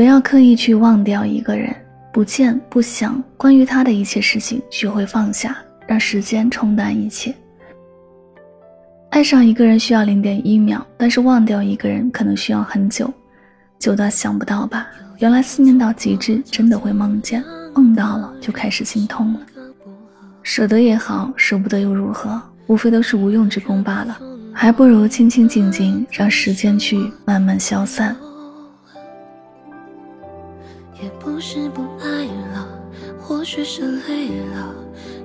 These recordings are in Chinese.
不要刻意去忘掉一个人，不见不想关于他的一切事情，学会放下，让时间冲淡一切。爱上一个人需要零点一秒，但是忘掉一个人可能需要很久，久到想不到吧？原来思念到极致，真的会梦见，梦到了就开始心痛了。舍得也好，舍不得又如何？无非都是无用之功罢了，还不如清清静静，让时间去慢慢消散。也不是不爱了，或许是累了，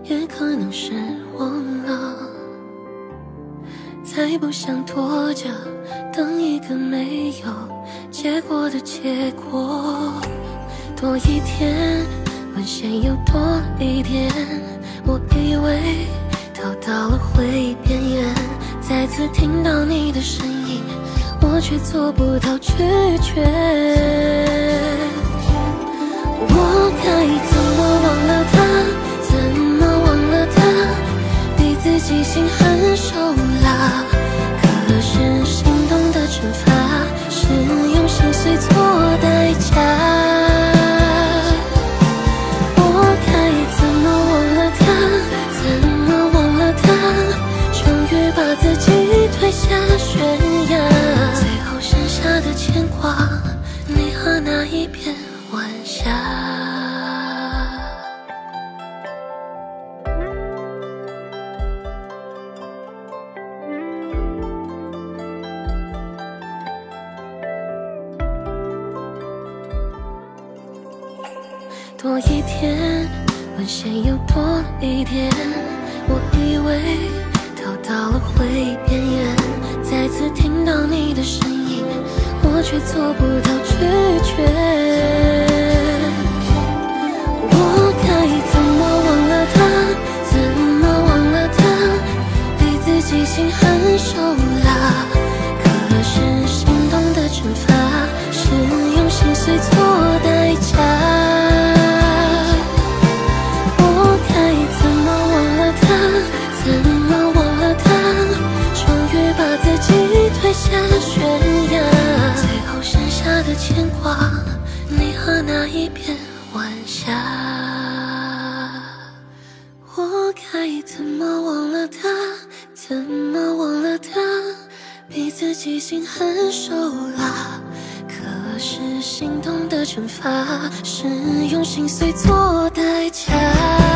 也可能是忘了。再不想拖着，等一个没有结果的结果。多一天，沦陷又多一点，我以为逃到了回忆边缘。再次听到你的声音，我却做不到拒绝。我该怎么忘了他？怎么忘了他？逼自己心狠手辣。可是心动的惩罚是用心碎做代价。我该怎么忘了他？怎么忘了他？终于把自己推下悬崖。最后剩下的牵挂，你和那一片。多一天，温线又多一点。我以为逃到了回忆边缘，再次听到你的声音，我却做不到拒绝。我该怎么忘了他？怎么忘了他？被自己心狠，下悬崖。最后剩下的牵挂，你和那一片晚霞。我该怎么忘了他？怎么忘了他？逼自己心狠手辣。可是心动的惩罚是用心碎做代价。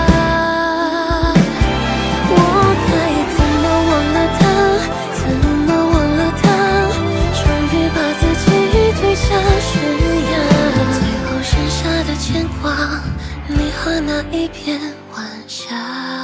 一片晚霞。